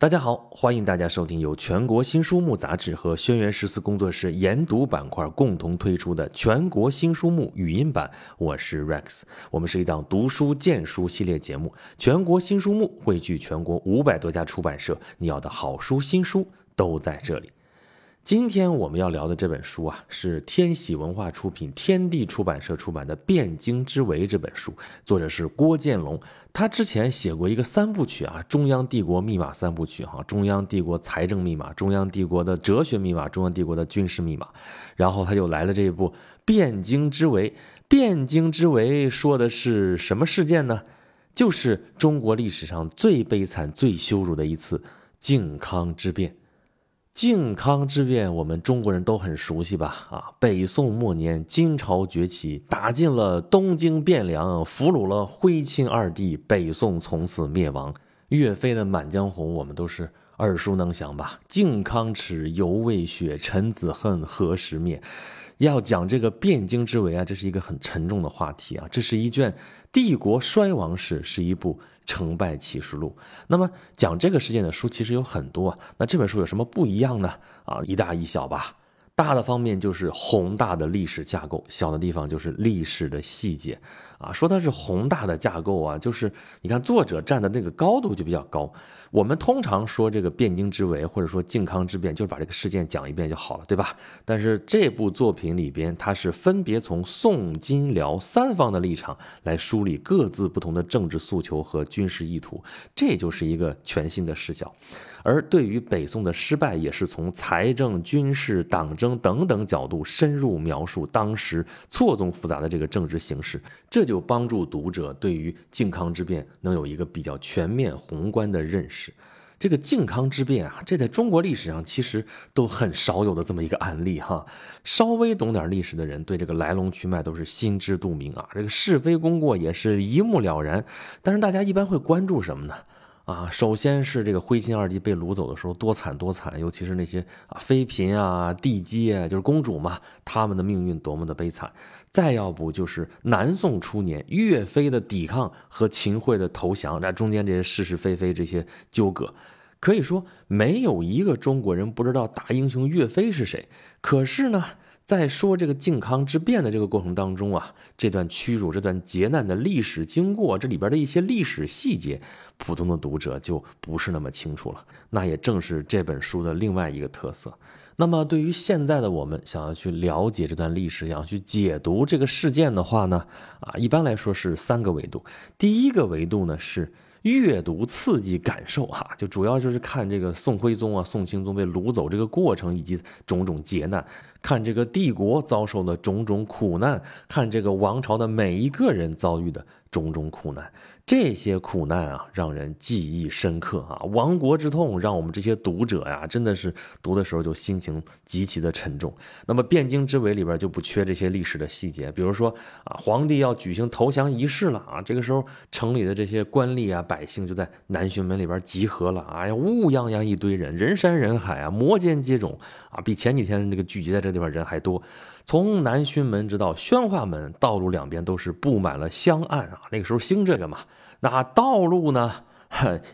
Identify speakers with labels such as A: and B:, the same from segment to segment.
A: 大家好，欢迎大家收听由全国新书目杂志和轩辕十四工作室研读板块共同推出的全国新书目语音版。我是 Rex，我们是一档读书荐书系列节目。全国新书目汇聚全国五百多家出版社，你要的好书新书都在这里。今天我们要聊的这本书啊，是天喜文化出品、天地出版社出版的《汴京之围》这本书，作者是郭建龙。他之前写过一个三部曲啊，中央帝国密码三部曲哈，中央帝国财政密码、中央帝国的哲学密码、中央帝国的军事密码。然后他就来了这一部《汴京之围》。汴京之围说的是什么事件呢？就是中国历史上最悲惨、最羞辱的一次靖康之变。靖康之变，我们中国人都很熟悉吧？啊，北宋末年，金朝崛起，打进了东京汴梁，俘虏了徽钦二帝，北宋从此灭亡。岳飞的《满江红》，我们都是耳熟能详吧？靖康耻，犹未雪，臣子恨，何时灭？要讲这个汴京之围啊，这是一个很沉重的话题啊。这是一卷帝国衰亡史，是一部。成败启示录。那么讲这个事件的书其实有很多啊。那这本书有什么不一样呢？啊，一大一小吧。大的方面就是宏大的历史架构，小的地方就是历史的细节。啊，说它是宏大的架构啊，就是你看作者站的那个高度就比较高。我们通常说这个汴京之围，或者说靖康之变，就是把这个事件讲一遍就好了，对吧？但是这部作品里边，它是分别从宋、金、辽三方的立场来梳理各自不同的政治诉求和军事意图，这就是一个全新的视角。而对于北宋的失败，也是从财政、军事、党争等等角度深入描述当时错综复杂的这个政治形势，这就帮助读者对于靖康之变能有一个比较全面宏观的认识。这个靖康之变啊，这在中国历史上其实都很少有的这么一个案例哈。稍微懂点历史的人对这个来龙去脉都是心知肚明啊，这个是非功过也是一目了然。但是大家一般会关注什么呢？啊，首先是这个徽钦二帝被掳走的时候多惨多惨，尤其是那些啊妃嫔啊、帝姬啊，就是公主嘛，他们的命运多么的悲惨。再要不就是南宋初年岳飞的抵抗和秦桧的投降，那中间这些是是非非这些纠葛，可以说没有一个中国人不知道大英雄岳飞是谁。可是呢？在说这个靖康之变的这个过程当中啊，这段屈辱、这段劫难的历史经过，这里边的一些历史细节，普通的读者就不是那么清楚了。那也正是这本书的另外一个特色。那么，对于现在的我们，想要去了解这段历史，想要去解读这个事件的话呢，啊，一般来说是三个维度。第一个维度呢是。阅读刺激感受哈，就主要就是看这个宋徽宗啊、宋钦宗被掳走这个过程以及种种劫难，看这个帝国遭受的种种苦难，看这个王朝的每一个人遭遇的种种苦难。这些苦难啊，让人记忆深刻啊！亡国之痛，让我们这些读者呀，真的是读的时候就心情极其的沉重。那么汴京之围里边就不缺这些历史的细节，比如说啊，皇帝要举行投降仪式了啊，这个时候城里的这些官吏啊、百姓就在南巡门里边集合了，哎呀，乌泱泱一堆人，人山人海啊，摩肩接踵啊，比前几天那个聚集在这个地方人还多。从南薰门直到宣化门，道路两边都是布满了香案啊。那个时候兴这个嘛，那道路呢？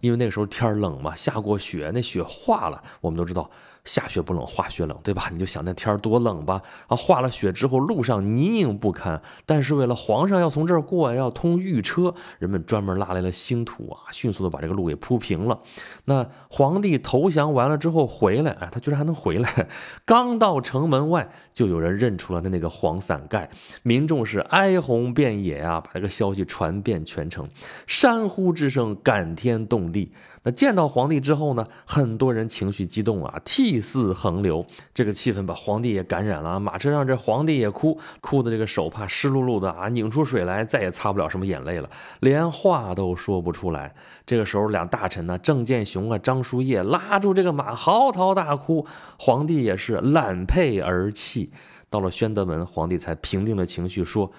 A: 因为那个时候天冷嘛，下过雪，那雪化了，我们都知道。下雪不冷，化雪冷，对吧？你就想那天儿多冷吧。啊，化了雪之后，路上泥泞不堪。但是为了皇上要从这儿过，要通御车，人们专门拉来了新土啊，迅速的把这个路给铺平了。那皇帝投降完了之后回来，哎，他居然还能回来。刚到城门外，就有人认出了他那个黄伞盖，民众是哀鸿遍野啊，把这个消息传遍全城，山呼之声感天动地。那见到皇帝之后呢，很多人情绪激动啊，涕泗横流。这个气氛把皇帝也感染了，马车上这皇帝也哭，哭的这个手帕湿漉漉的啊，拧出水来再也擦不了什么眼泪了，连话都说不出来。这个时候，两大臣呢，郑建雄啊、张叔夜拉住这个马，嚎啕大哭，皇帝也是揽佩而泣。到了宣德门，皇帝才平定了情绪，说。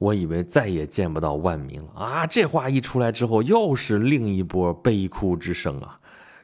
A: 我以为再也见不到万民了啊！这话一出来之后，又是另一波悲哭之声啊！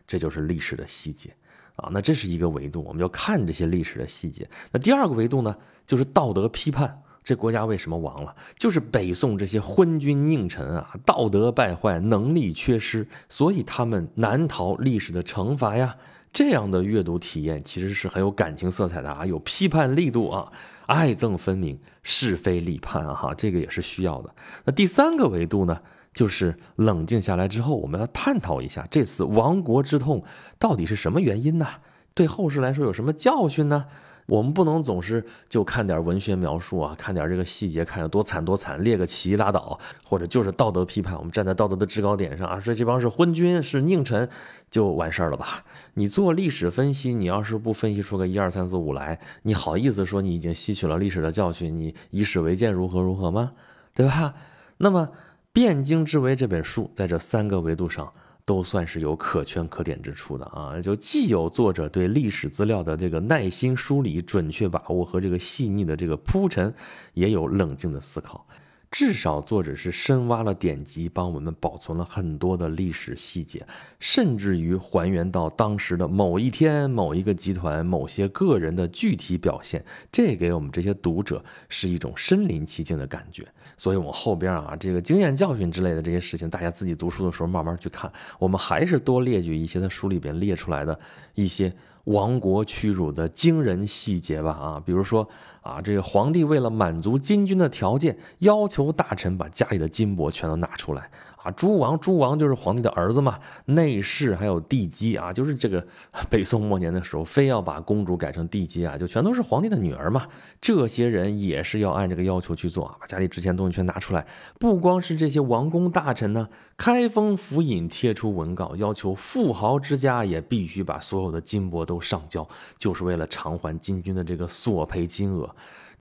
A: 这就是历史的细节啊！那这是一个维度，我们要看这些历史的细节。那第二个维度呢，就是道德批判。这国家为什么亡了？就是北宋这些昏君佞臣啊，道德败坏，能力缺失，所以他们难逃历史的惩罚呀。这样的阅读体验其实是很有感情色彩的啊，有批判力度啊，爱憎分明，是非立判啊，哈，这个也是需要的。那第三个维度呢，就是冷静下来之后，我们要探讨一下这次亡国之痛到底是什么原因呢？对后世来说有什么教训呢？我们不能总是就看点文学描述啊，看点这个细节，看有多惨多惨，列个旗拉倒，或者就是道德批判，我们站在道德的制高点上啊，说这帮是昏君是佞臣，就完事儿了吧？你做历史分析，你要是不分析出个一二三四五来，你好意思说你已经吸取了历史的教训，你以史为鉴如何如何吗？对吧？那么《汴京之围》这本书在这三个维度上。都算是有可圈可点之处的啊！就既有作者对历史资料的这个耐心梳理、准确把握和这个细腻的这个铺陈，也有冷静的思考。至少作者是深挖了典籍，帮我们保存了很多的历史细节，甚至于还原到当时的某一天、某一个集团、某些个人的具体表现。这给我们这些读者是一种身临其境的感觉。所以，我后边啊，这个经验教训之类的这些事情，大家自己读书的时候慢慢去看。我们还是多列举一些他书里边列出来的一些亡国屈辱的惊人细节吧。啊，比如说啊，这个皇帝为了满足金军的条件，要求大臣把家里的金帛全都拿出来。啊，诸王，诸王就是皇帝的儿子嘛，内侍还有帝姬啊，就是这个 北宋末年的时候，非要把公主改成帝姬啊，就全都是皇帝的女儿嘛。这些人也是要按这个要求去做啊，把家里值钱东西全拿出来。不光是这些王公大臣呢，开封府尹贴出文告，要求富豪之家也必须把所有的金帛都上交，就是为了偿还金军的这个索赔金额。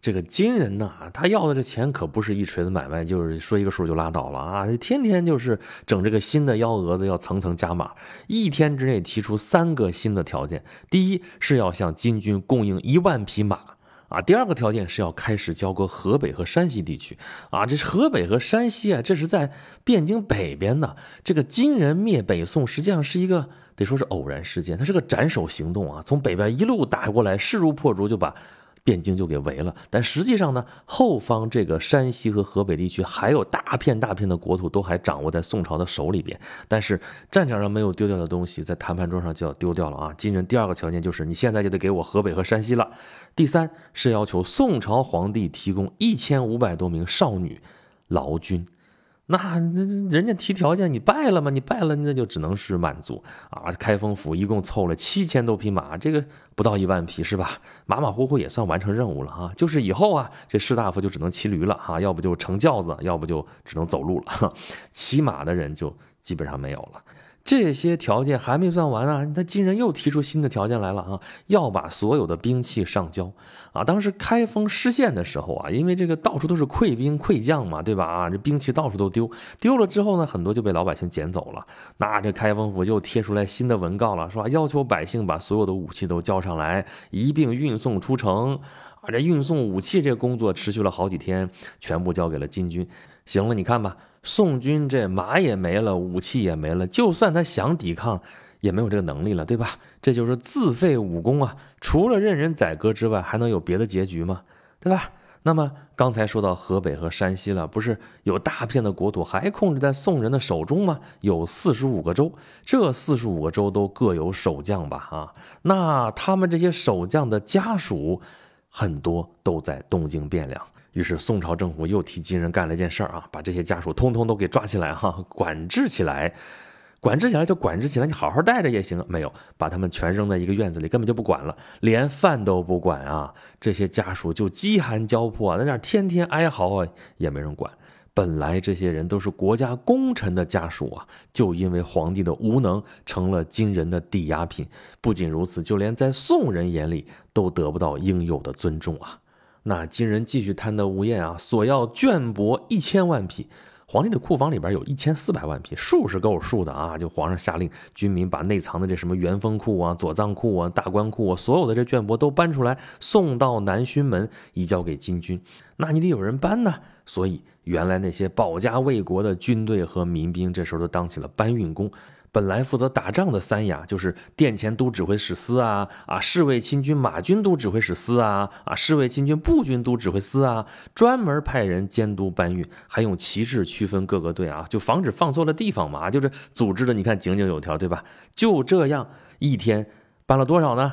A: 这个金人呢，他要的这钱可不是一锤子买卖，就是说一个数就拉倒了啊！天天就是整这个新的幺蛾子，要层层加码，一天之内提出三个新的条件：第一是要向金军供应一万匹马啊；第二个条件是要开始交割河北和山西地区啊。这河北和山西啊，这是在汴京北边的。这个金人灭北宋，实际上是一个得说是偶然事件，它是个斩首行动啊，从北边一路打过来，势如破竹，就把。汴京就给围了，但实际上呢，后方这个山西和河北地区还有大片大片的国土都还掌握在宋朝的手里边。但是战场上没有丢掉的东西，在谈判桌上就要丢掉了啊！金人第二个条件就是你现在就得给我河北和山西了。第三是要求宋朝皇帝提供一千五百多名少女劳军。那这人家提条件，你败了吗？你败了，那就只能是满足啊！开封府一共凑了七千多匹马，这个不到一万匹是吧？马马虎虎也算完成任务了啊！就是以后啊，这士大夫就只能骑驴了哈，要不就乘轿子，要不就只能走路了，骑马的人就基本上没有了。这些条件还没算完啊！他金人又提出新的条件来了啊，要把所有的兵器上交啊！当时开封失陷的时候啊，因为这个到处都是溃兵溃将嘛，对吧？啊，这兵器到处都丢，丢了之后呢，很多就被老百姓捡走了。那这开封府又贴出来新的文告了，说要求百姓把所有的武器都交上来，一并运送出城。啊，这运送武器这工作持续了好几天，全部交给了金军。行了，你看吧。宋军这马也没了，武器也没了，就算他想抵抗，也没有这个能力了，对吧？这就是自废武功啊！除了任人宰割之外，还能有别的结局吗？对吧？那么刚才说到河北和山西了，不是有大片的国土还控制在宋人的手中吗？有四十五个州，这四十五个州都各有守将吧？啊，那他们这些守将的家属，很多都在东京汴梁。于是宋朝政府又替金人干了件事儿啊，把这些家属通通都给抓起来哈，管制起来，管制起来就管制起来，你好好带着也行。没有，把他们全扔在一个院子里，根本就不管了，连饭都不管啊。这些家属就饥寒交迫啊，在那儿天天哀嚎啊，也没人管。本来这些人都是国家功臣的家属啊，就因为皇帝的无能，成了金人的抵押品。不仅如此，就连在宋人眼里都得不到应有的尊重啊。那金人继续贪得无厌啊，索要绢帛一千万匹。皇帝的库房里边有一千四百万匹，数是够数的啊！就皇上下令，军民把内藏的这什么元丰库啊、左藏库啊、大官库啊，所有的这绢帛都搬出来，送到南薰门，移交给金军。那你得有人搬呢，所以原来那些保家卫国的军队和民兵，这时候都当起了搬运工。本来负责打仗的三雅，就是殿前都指挥使司啊啊，侍卫亲军马军都指挥使司啊啊，侍卫亲军步军都指挥司啊，专门派人监督搬运，还用旗帜区分各个队啊，就防止放错了地方嘛，就是组织的你看井井有条，对吧？就这样一天搬了多少呢？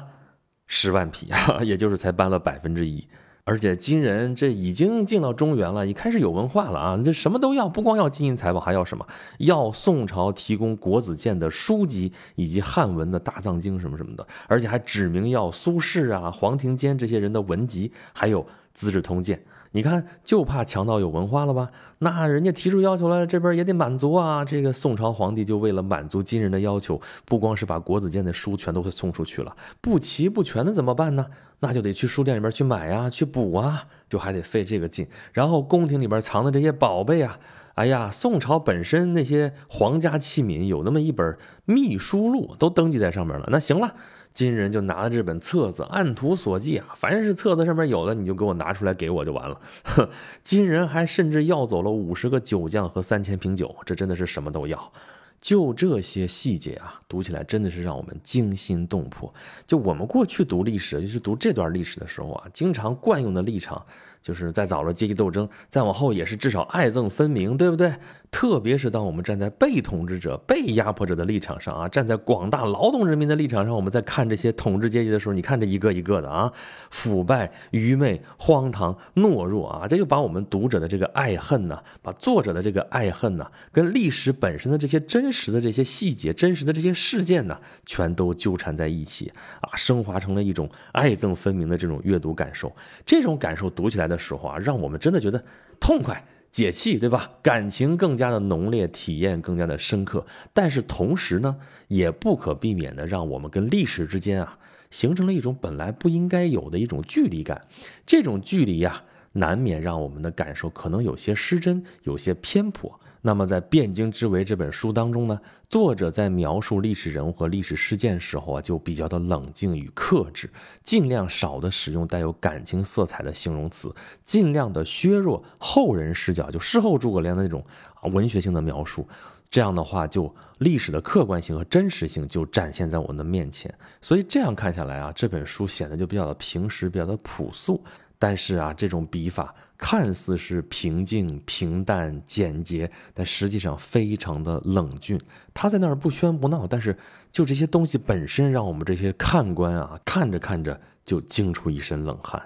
A: 十万匹啊，也就是才搬了百分之一。而且金人这已经进到中原了，也开始有文化了啊！这什么都要，不光要金银财宝，还要什么？要宋朝提供国子监的书籍以及汉文的大藏经什么什么的，而且还指明要苏轼啊、黄庭坚这些人的文集，还有《资治通鉴》。你看，就怕强盗有文化了吧？那人家提出要求了，这边也得满足啊！这个宋朝皇帝就为了满足金人的要求，不光是把国子监的书全都会送出去了，不齐不全的怎么办呢？那就得去书店里边去买呀，去补啊，就还得费这个劲。然后宫廷里边藏的这些宝贝啊，哎呀，宋朝本身那些皇家器皿有那么一本秘书录，都登记在上面了。那行了。金人就拿了这本册子，按图索骥啊，凡是册子上面有的，你就给我拿出来给我就完了。金人还甚至要走了五十个酒匠和三千瓶酒，这真的是什么都要。就这些细节啊，读起来真的是让我们惊心动魄。就我们过去读历史，就是读这段历史的时候啊，经常惯用的立场。就是再早了阶级斗争，再往后也是至少爱憎分明，对不对？特别是当我们站在被统治者、被压迫者的立场上啊，站在广大劳动人民的立场上，我们在看这些统治阶级的时候，你看这一个一个的啊，腐败、愚昧、荒唐、懦弱啊，这就把我们读者的这个爱恨呢，把作者的这个爱恨呢，跟历史本身的这些真实的这些细节、真实的这些事件呢，全都纠缠在一起啊，升华成了一种爱憎分明的这种阅读感受。这种感受读起来。的时候啊，让我们真的觉得痛快解气，对吧？感情更加的浓烈，体验更加的深刻。但是同时呢，也不可避免的让我们跟历史之间啊，形成了一种本来不应该有的一种距离感。这种距离呀，难免让我们的感受可能有些失真，有些偏颇。那么，在《汴京之围》这本书当中呢，作者在描述历史人物和历史事件时候啊，就比较的冷静与克制，尽量少的使用带有感情色彩的形容词，尽量的削弱后人视角，就事后诸葛亮的那种啊文学性的描述。这样的话，就历史的客观性和真实性就展现在我们的面前。所以这样看下来啊，这本书显得就比较的平实，比较的朴素。但是啊，这种笔法看似是平静、平淡、简洁，但实际上非常的冷峻。他在那儿不喧不闹，但是就这些东西本身，让我们这些看官啊，看着看着就惊出一身冷汗。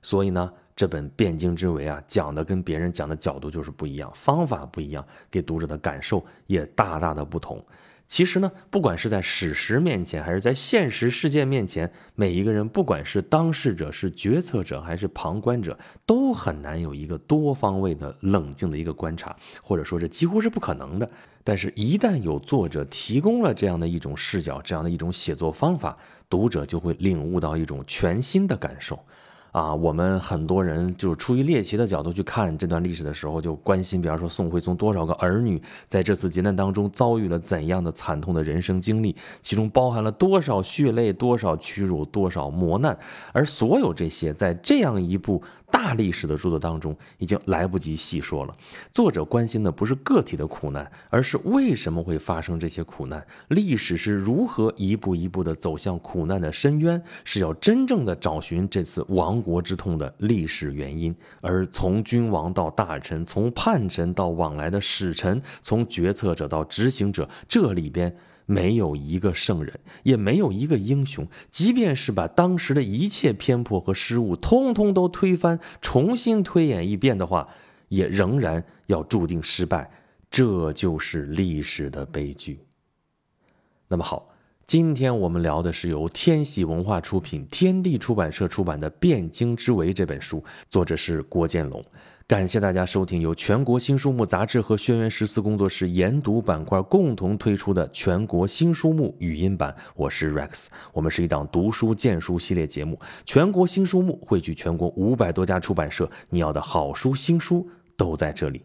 A: 所以呢，这本《汴京之围》啊，讲的跟别人讲的角度就是不一样，方法不一样，给读者的感受也大大的不同。其实呢，不管是在史实面前，还是在现实事件面前，每一个人，不管是当事者、是决策者，还是旁观者，都很难有一个多方位的冷静的一个观察，或者说这几乎是不可能的。但是，一旦有作者提供了这样的一种视角，这样的一种写作方法，读者就会领悟到一种全新的感受。啊，我们很多人就是出于猎奇的角度去看这段历史的时候，就关心，比方说宋徽宗多少个儿女在这次劫难当中遭遇了怎样的惨痛的人生经历，其中包含了多少血泪、多少屈辱、多少磨难，而所有这些在这样一部。大历史的著作当中已经来不及细说了。作者关心的不是个体的苦难，而是为什么会发生这些苦难，历史是如何一步一步的走向苦难的深渊，是要真正的找寻这次亡国之痛的历史原因。而从君王到大臣，从叛臣到往来的使臣，从决策者到执行者，这里边。没有一个圣人，也没有一个英雄。即便是把当时的一切偏颇和失误通通都推翻，重新推演一遍的话，也仍然要注定失败。这就是历史的悲剧。那么好，今天我们聊的是由天喜文化出品、天地出版社出版的《汴京之围》这本书，作者是郭建龙。感谢大家收听由全国新书目杂志和轩辕十四工作室研读板块共同推出的全国新书目语音版。我是 Rex，我们是一档读书荐书系列节目。全国新书目汇聚全国五百多家出版社，你要的好书新书都在这里。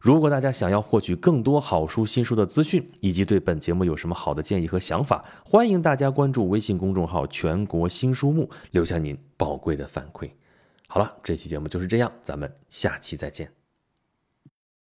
A: 如果大家想要获取更多好书新书的资讯，以及对本节目有什么好的建议和想法，欢迎大家关注微信公众号“全国新书目”，留下您宝贵的反馈。好了，这期节目就是这样，咱们下期再见。